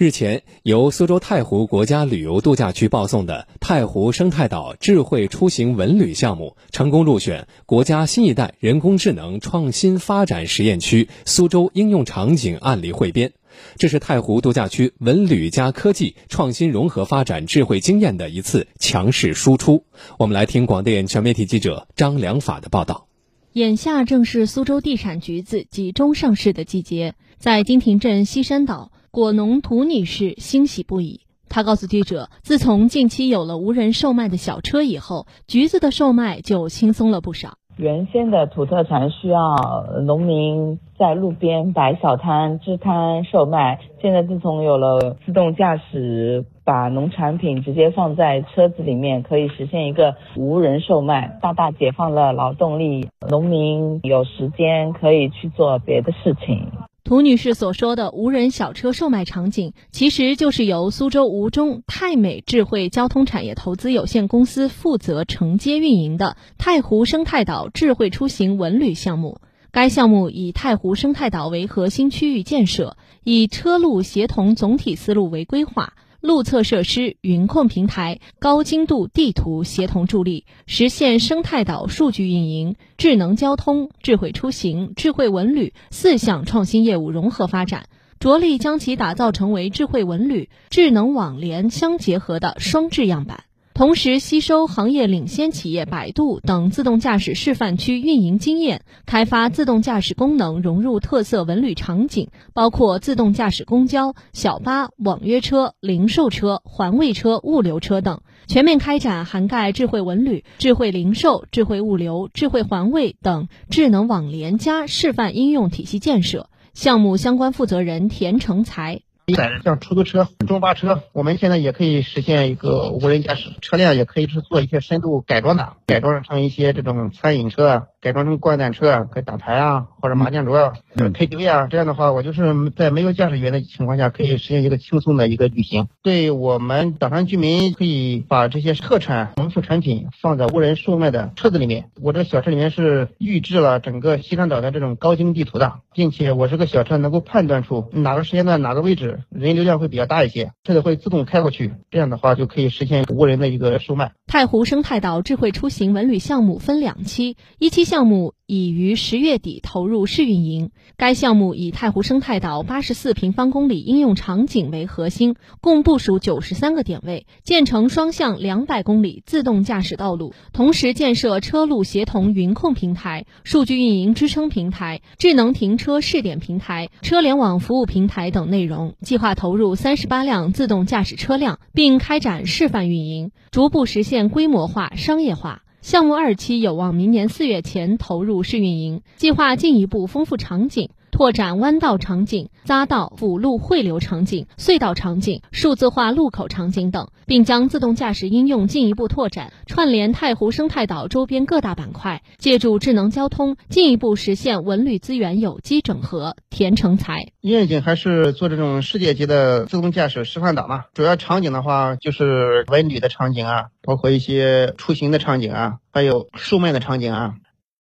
日前，由苏州太湖国家旅游度假区报送的太湖生态岛智慧出行文旅项目，成功入选国家新一代人工智能创新发展实验区苏州应用场景案例汇编。这是太湖度假区文旅加科技创新融合发展智慧经验的一次强势输出。我们来听广电全媒体记者张良法的报道。眼下正是苏州地产橘子集中上市的季节，在金亭镇西山岛。果农涂女士欣喜不已。她告诉记者，自从近期有了无人售卖的小车以后，橘子的售卖就轻松了不少。原先的土特产需要农民在路边摆小摊、支摊售卖，现在自从有了自动驾驶，把农产品直接放在车子里面，可以实现一个无人售卖，大大解放了劳动力，农民有时间可以去做别的事情。涂女士所说的无人小车售卖场景，其实就是由苏州吴中泰美智慧交通产业投资有限公司负责承接运营的太湖生态岛智慧出行文旅项目。该项目以太湖生态岛为核心区域建设，以车路协同总体思路为规划。路测设施、云控平台、高精度地图协同助力，实现生态岛数据运营、智能交通、智慧出行、智慧文旅四项创新业务融合发展，着力将其打造成为智慧文旅、智能网联相结合的双智样板。同时，吸收行业领先企业百度等自动驾驶示范区运营经验，开发自动驾驶功能融入特色文旅场景，包括自动驾驶公交、小巴、网约车、零售车、环卫车、物流车等，全面开展涵盖智慧文旅、智慧零售、智慧物流、智慧环卫等智能网联加示范应用体系建设。项目相关负责人田成才。像出租车、中巴车，我们现在也可以实现一个无人驾驶车辆，也可以是做一些深度改装的，改装成一些这种餐饮车啊。改装成过山车，可以打牌啊，或者麻将桌、KTV 啊，这样的话，我就是在没有驾驶员的情况下，可以实现一个轻松的一个旅行。对我们岛上居民，可以把这些特产、农副产品放在无人售卖的车子里面。我这个小车里面是预置了整个西山岛的这种高精地图的，并且我这个小车能够判断出哪个时间段、哪个位置人流量会比较大一些，车子会自动开过去。这样的话，就可以实现无人的一个售卖。太湖生态岛智慧出行文旅项目分两期，一期。项目已于十月底投入试运营。该项目以太湖生态岛八十四平方公里应用场景为核心，共部署九十三个点位，建成双向两百公里自动驾驶道路，同时建设车路协同云控平台、数据运营支撑平台、智能停车试点平台、车联网服务平台等内容。计划投入三十八辆自动驾驶车辆，并开展示范运营，逐步实现规模化、商业化。项目二期有望明年四月前投入试运营，计划进一步丰富场景。拓展弯道场景、匝道、辅路汇流场景、隧道场景、数字化路口场景等，并将自动驾驶应用进一步拓展，串联太湖生态岛周边各大板块，借助智能交通进一步实现文旅资源有机整合。田成才愿景还是做这种世界级的自动驾驶示范岛嘛？主要场景的话就是文旅的场景啊，包括一些出行的场景啊，还有售卖的场景啊。